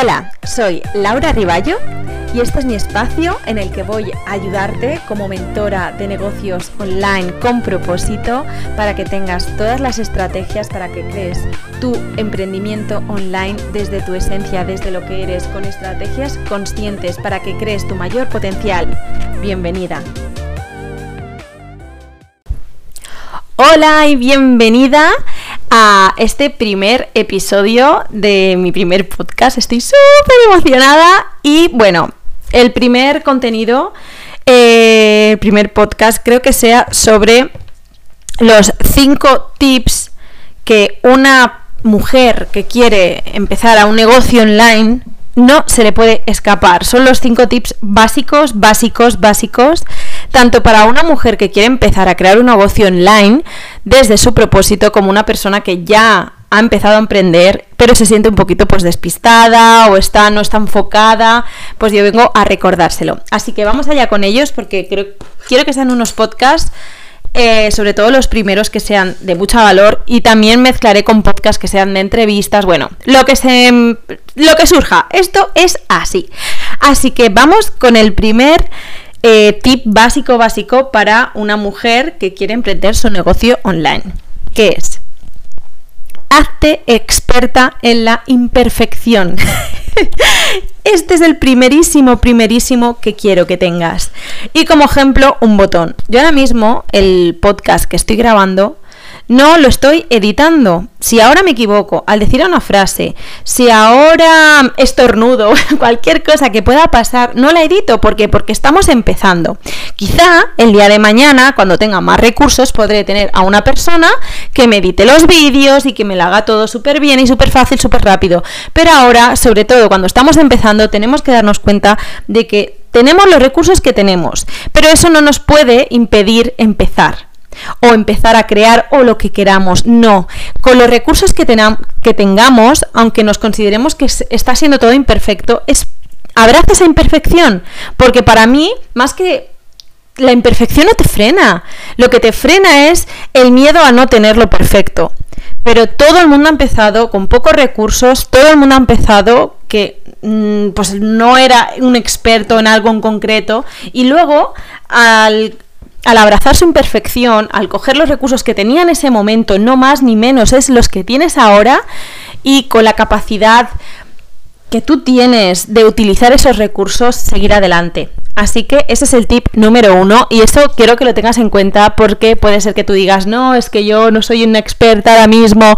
Hola, soy Laura Riballo y este es mi espacio en el que voy a ayudarte como mentora de negocios online con propósito para que tengas todas las estrategias para que crees tu emprendimiento online desde tu esencia, desde lo que eres, con estrategias conscientes para que crees tu mayor potencial. Bienvenida. Hola y bienvenida a este primer episodio de mi primer podcast. Estoy súper emocionada y bueno, el primer contenido, eh, el primer podcast creo que sea sobre los cinco tips que una mujer que quiere empezar a un negocio online no se le puede escapar. Son los cinco tips básicos, básicos, básicos, tanto para una mujer que quiere empezar a crear un negocio online desde su propósito como una persona que ya ha empezado a emprender, pero se siente un poquito pues despistada o está no está enfocada, pues yo vengo a recordárselo. Así que vamos allá con ellos porque creo, quiero que sean unos podcasts eh, sobre todo los primeros que sean de mucho valor y también mezclaré con podcasts que sean de entrevistas, bueno, lo que se lo que surja. Esto es así. Así que vamos con el primer eh, tip básico básico para una mujer que quiere emprender su negocio online, que es hazte experta en la imperfección. Este es el primerísimo, primerísimo que quiero que tengas. Y como ejemplo, un botón. Yo ahora mismo, el podcast que estoy grabando, no lo estoy editando. Si ahora me equivoco al decir una frase, si ahora estornudo, cualquier cosa que pueda pasar, no la edito. ¿Por qué? Porque estamos empezando. Quizá el día de mañana, cuando tenga más recursos, podré tener a una persona que me edite los vídeos y que me lo haga todo súper bien y súper fácil, súper rápido. Pero ahora, sobre todo cuando estamos empezando, tenemos que darnos cuenta de que tenemos los recursos que tenemos, pero eso no nos puede impedir empezar o empezar a crear o lo que queramos. No, con los recursos que, tengamos, aunque nos consideremos que está siendo todo imperfecto, es abraza esa imperfección, porque para mí, más que la imperfección no te frena, lo que te frena es el miedo a no tenerlo perfecto. Pero todo el mundo ha empezado con pocos recursos, todo el mundo ha empezado que mm, pues no era un experto en algo en concreto y luego al al abrazar su imperfección, al coger los recursos que tenía en ese momento, no más ni menos, es los que tienes ahora y con la capacidad que tú tienes de utilizar esos recursos, seguir adelante. Así que ese es el tip número uno y eso quiero que lo tengas en cuenta porque puede ser que tú digas, no, es que yo no soy una experta ahora mismo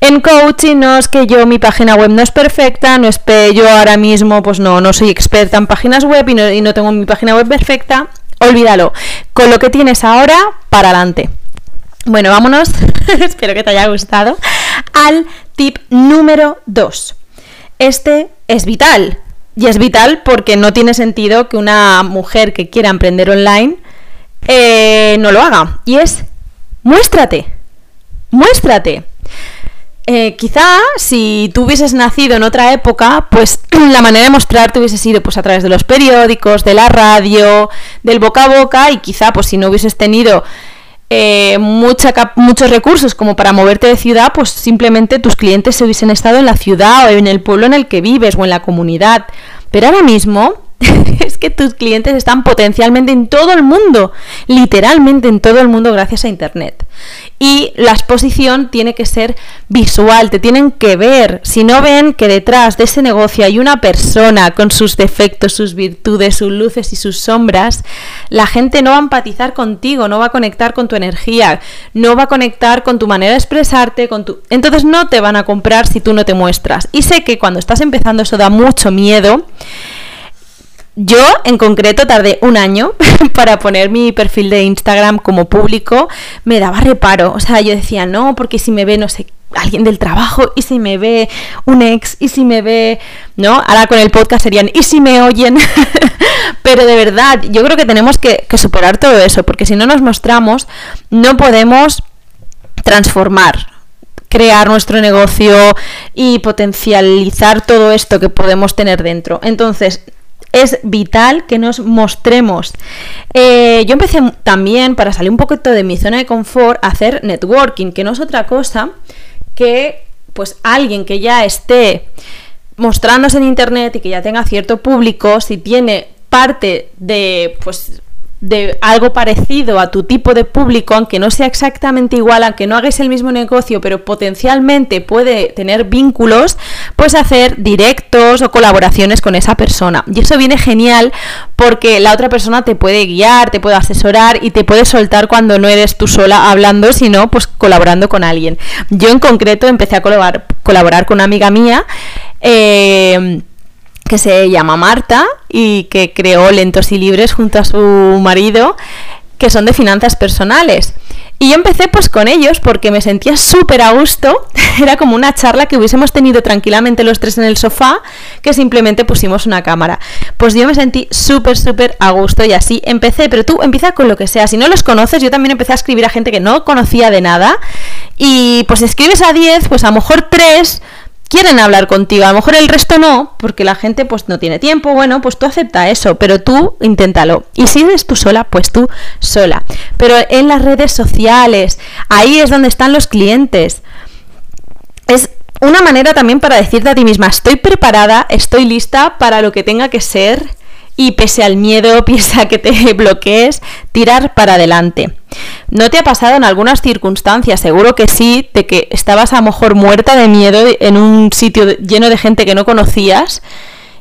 en coaching, no es que yo mi página web no es perfecta, no es que yo ahora mismo pues no, no soy experta en páginas web y no, y no tengo mi página web perfecta olvídalo. Con lo que tienes ahora, para adelante. Bueno, vámonos, espero que te haya gustado, al tip número 2. Este es vital. Y es vital porque no tiene sentido que una mujer que quiera emprender online eh, no lo haga. Y es, muéstrate. Muéstrate. Eh, quizá si tú hubieses nacido en otra época, pues la manera de mostrarte hubiese sido pues a través de los periódicos, de la radio, del boca a boca y quizá pues si no hubieses tenido eh, muchos recursos como para moverte de ciudad, pues simplemente tus clientes se hubiesen estado en la ciudad o en el pueblo en el que vives o en la comunidad. Pero ahora mismo es que tus clientes están potencialmente en todo el mundo, literalmente en todo el mundo gracias a Internet. Y la exposición tiene que ser visual, te tienen que ver. Si no ven que detrás de ese negocio hay una persona con sus defectos, sus virtudes, sus luces y sus sombras, la gente no va a empatizar contigo, no va a conectar con tu energía, no va a conectar con tu manera de expresarte, con tu... Entonces no te van a comprar si tú no te muestras. Y sé que cuando estás empezando eso da mucho miedo. Yo, en concreto, tardé un año para poner mi perfil de Instagram como público. Me daba reparo. O sea, yo decía, no, porque si me ve, no sé, alguien del trabajo, y si me ve un ex, y si me ve, ¿no? Ahora con el podcast serían, y si me oyen. Pero de verdad, yo creo que tenemos que, que superar todo eso, porque si no nos mostramos, no podemos transformar crear nuestro negocio y potencializar todo esto que podemos tener dentro. Entonces, es vital que nos mostremos. Eh, yo empecé también, para salir un poquito de mi zona de confort, a hacer networking, que no es otra cosa que pues alguien que ya esté mostrándose en internet y que ya tenga cierto público, si tiene parte de pues de algo parecido a tu tipo de público, aunque no sea exactamente igual, aunque no hagáis el mismo negocio, pero potencialmente puede tener vínculos, pues hacer directos o colaboraciones con esa persona. Y eso viene genial porque la otra persona te puede guiar, te puede asesorar y te puede soltar cuando no eres tú sola hablando, sino pues colaborando con alguien. Yo en concreto empecé a colaborar, colaborar con una amiga mía. Eh, que se llama Marta y que creó Lentos y Libres junto a su marido, que son de finanzas personales. Y yo empecé pues con ellos porque me sentía súper a gusto. Era como una charla que hubiésemos tenido tranquilamente los tres en el sofá, que simplemente pusimos una cámara. Pues yo me sentí súper, súper a gusto y así empecé. Pero tú empieza con lo que sea. Si no los conoces, yo también empecé a escribir a gente que no conocía de nada. Y pues escribes a 10, pues a lo mejor 3 quieren hablar contigo, a lo mejor el resto no, porque la gente pues no tiene tiempo, bueno, pues tú acepta eso, pero tú inténtalo. Y si eres tú sola, pues tú sola. Pero en las redes sociales, ahí es donde están los clientes. Es una manera también para decirte a ti misma, estoy preparada, estoy lista para lo que tenga que ser y pese al miedo, pese a que te bloquees, tirar para adelante. ¿No te ha pasado en algunas circunstancias? Seguro que sí, de que estabas a lo mejor muerta de miedo en un sitio lleno de gente que no conocías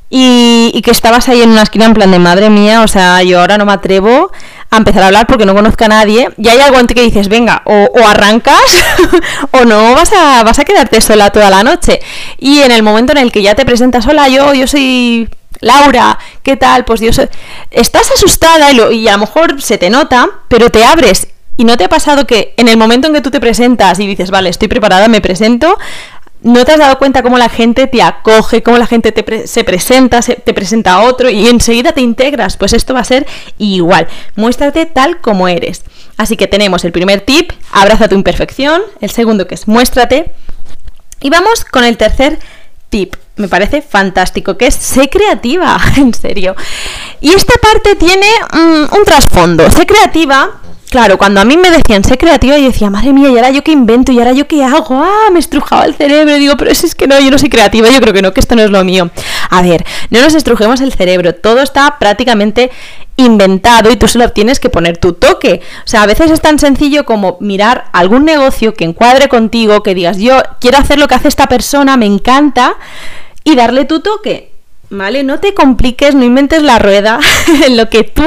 y, que estabas ahí en una esquina en plan de madre mía, o sea, yo ahora no me atrevo a empezar a hablar porque no conozco a nadie y hay algo en ti que dices, venga, o, arrancas o no vas a, vas a quedarte sola toda la noche. Y en el momento en el que ya te presentas, hola, yo, yo soy Laura, ¿qué tal? Pues Dios, estás asustada y, a lo mejor se te nota, pero te abres. ¿Y no te ha pasado que en el momento en que tú te presentas y dices, vale, estoy preparada, me presento, ¿no te has dado cuenta cómo la gente te acoge, cómo la gente te se presenta, se te presenta a otro y enseguida te integras? Pues esto va a ser igual. Muéstrate tal como eres. Así que tenemos el primer tip, abraza tu imperfección. El segundo que es muéstrate. Y vamos con el tercer tip me parece fantástico, que es sé creativa, en serio. Y esta parte tiene mm, un trasfondo. Sé creativa, claro, cuando a mí me decían sé creativa, yo decía, madre mía, ¿y ahora yo qué invento? ¿Y ahora yo qué hago? Ah, me estrujaba el cerebro. Digo, pero es que no, yo no soy creativa, yo creo que no, que esto no es lo mío. A ver, no nos estrujemos el cerebro, todo está prácticamente inventado y tú solo tienes que poner tu toque. O sea, a veces es tan sencillo como mirar algún negocio que encuadre contigo, que digas, yo quiero hacer lo que hace esta persona, me encanta y darle tu toque. ¿Vale? No te compliques, no inventes la rueda en lo que tú,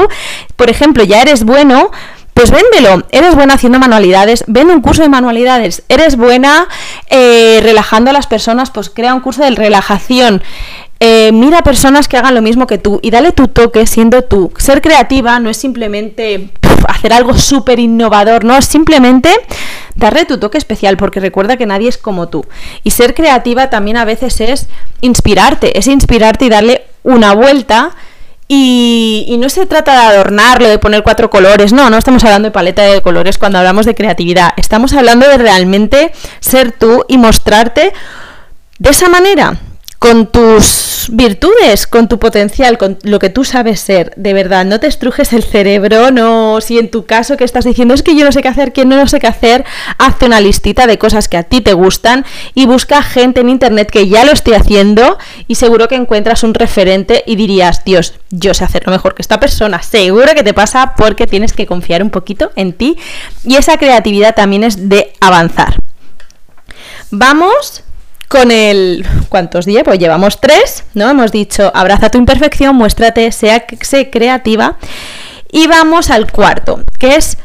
por ejemplo, ya eres bueno, pues véndelo. Eres buena haciendo manualidades, vende un curso de manualidades. Eres buena eh, relajando a las personas, pues crea un curso de relajación. Eh, mira personas que hagan lo mismo que tú y dale tu toque siendo tú. Ser creativa no es simplemente hacer algo súper innovador, no, es simplemente darle tu toque especial, porque recuerda que nadie es como tú. Y ser creativa también a veces es inspirarte, es inspirarte y darle una vuelta. Y, y, no se trata de adornarlo, de poner cuatro colores, no, no estamos hablando de paleta de colores cuando hablamos de creatividad, estamos hablando de realmente ser tú y mostrarte de esa manera con tus virtudes, con tu potencial, con lo que tú sabes ser, de verdad, no te estrujes el cerebro, no, si en tu caso que estás diciendo es que yo no sé qué hacer, que no, sé qué hacer, hazte una listita de cosas que a ti te gustan y busca gente en internet que ya lo esté haciendo y seguro que encuentras un referente y dirías, Dios, yo sé hacerlo mejor que esta persona, seguro que te pasa porque tienes que confiar un poquito en ti y esa creatividad también es de avanzar. Vamos con el... ¿Cuántos días? Pues llevamos tres, ¿no? Hemos dicho, abraza tu imperfección, muéstrate, sea, sé creativa. Y vamos al cuarto, que es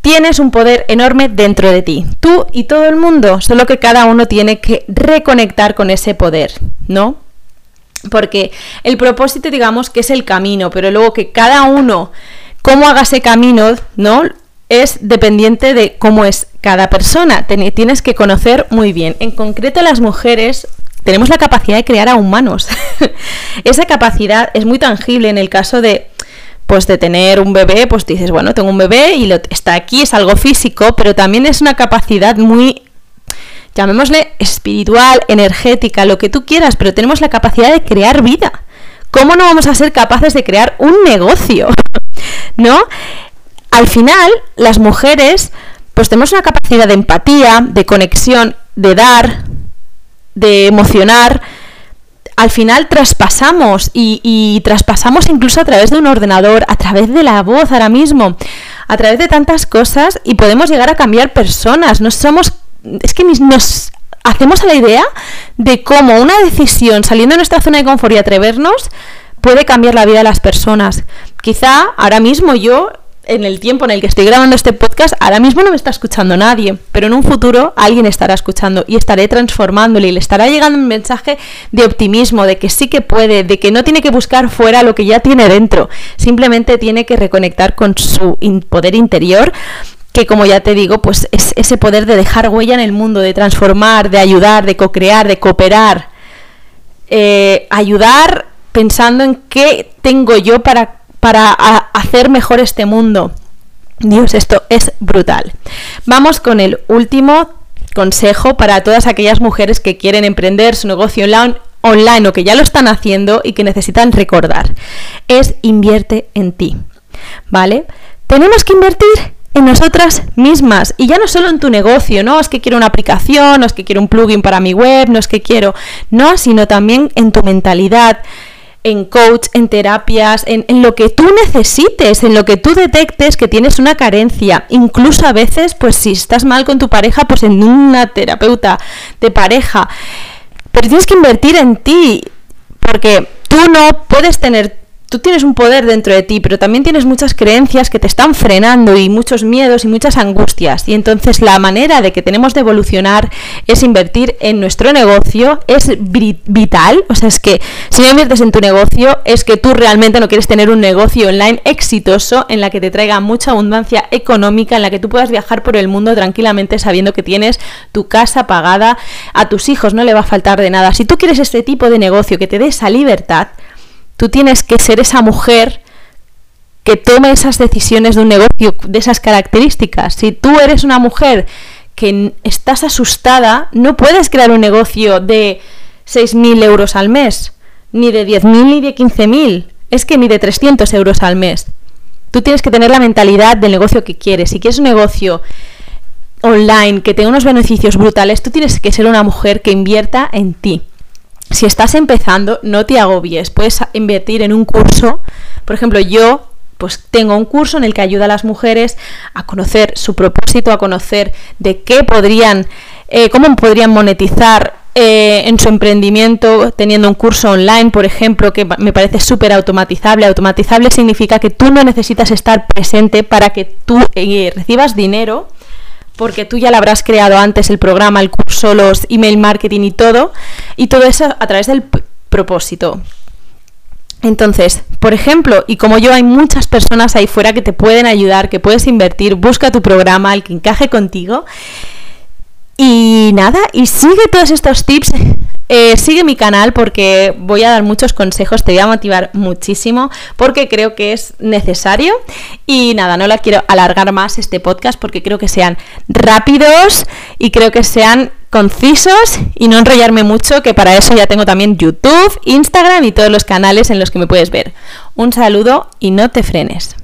tienes un poder enorme dentro de ti. Tú y todo el mundo, solo que cada uno tiene que reconectar con ese poder, ¿no? Porque el propósito, digamos, que es el camino, pero luego que cada uno, cómo haga ese camino, ¿no? es dependiente de cómo es cada persona. Tienes que conocer muy bien. En concreto, las mujeres tenemos la capacidad de crear a humanos. Esa capacidad es muy tangible en el caso de pues de tener un bebé, pues dices, bueno, tengo un bebé y lo, está aquí, es algo físico, pero también es una capacidad muy llamémosle espiritual, energética, lo que tú quieras, pero tenemos la capacidad de crear vida. ¿Cómo no vamos a ser capaces de crear un negocio? ¿No? al final, las mujeres, pues tenemos una capacidad de empatía, de conexión, de dar, de emocionar, al final traspasamos y, traspasamos incluso a través de un ordenador, a través de la voz ahora mismo, a través de tantas cosas y podemos llegar a cambiar personas. No somos, es que nos hacemos a la idea de cómo una decisión saliendo de nuestra zona de confort y atrevernos puede cambiar la vida de las personas. Quizá ahora mismo yo en el tiempo en el que estoy grabando este podcast, ahora mismo no me está escuchando nadie, pero en un futuro alguien estará escuchando y estaré transformándole y le estará llegando un mensaje de optimismo, de que sí que puede, de que no tiene que buscar fuera lo que ya tiene dentro, simplemente tiene que reconectar con su poder interior que como ya te digo, pues es ese poder de dejar huella en el mundo, de transformar, de ayudar, de co-crear, de cooperar, eh, ayudar pensando en qué tengo yo para para hacer mejor este mundo. Dios, esto es brutal. Vamos con el último consejo para todas aquellas mujeres que quieren emprender su negocio online, o que ya lo están haciendo y que necesitan recordar. Es invierte en ti. ¿Vale? Tenemos que invertir en nosotras mismas y ya no solo en tu negocio, no es que quiero una aplicación, no es que quiero un plugin para mi web, no es que quiero, no, sino también en tu mentalidad, en coach, en terapias, en, lo que tú necesites, en lo que tú detectes que tienes una carencia. Incluso a veces, pues si estás mal con tu pareja, pues en una terapeuta de pareja. Pero tienes que invertir en ti, porque tú no puedes tener tú tienes un poder dentro de ti, pero también tienes muchas creencias que te están frenando y muchos miedos y muchas angustias. Y entonces la manera de que tenemos de evolucionar es invertir en nuestro negocio, es vital. O sea, es que si no inviertes en tu negocio, es que tú realmente no quieres tener un negocio online exitoso en la que te traiga mucha abundancia económica, en la que tú puedas viajar por el mundo tranquilamente sabiendo que tienes tu casa pagada, a tus hijos no le va a faltar de nada. Si tú quieres este tipo de negocio que te dé esa libertad, Tú tienes que ser esa mujer que tome esas decisiones de un negocio de esas características. Si tú eres una mujer que estás asustada, no puedes crear un negocio de 6.000 euros al mes, ni de 10.000 ni de 15.000, es que ni de 300 euros al mes. Tú tienes que tener la mentalidad del negocio que quieres. Si quieres un negocio online que tenga unos beneficios brutales, tú tienes que ser una mujer que invierta en ti si estás empezando, no te agobies. Puedes invertir en un curso. Por ejemplo, yo pues tengo un curso en el que ayuda a las mujeres a conocer su propósito, a conocer de qué podrían, eh, cómo podrían monetizar eh, en su emprendimiento teniendo un curso online, por ejemplo, que me parece súper automatizable. Automatizable significa que tú no necesitas estar presente para que tú eh, recibas dinero porque tú ya lo habrás creado antes el programa, el curso, los email marketing y todo, y todo eso a través del propósito. Entonces, por ejemplo, y como yo hay muchas personas ahí fuera que te pueden ayudar, que puedes invertir, busca tu programa, el que encaje contigo. Y nada, y sigue todos estos tips eh, sigue mi canal porque voy a dar muchos consejos, te voy a motivar muchísimo porque creo que es necesario. Y nada, no la quiero alargar más este podcast porque creo que sean rápidos y creo que sean concisos y no enrollarme mucho, que para eso ya tengo también YouTube, Instagram y todos los canales en los que me puedes ver. Un saludo y no te frenes.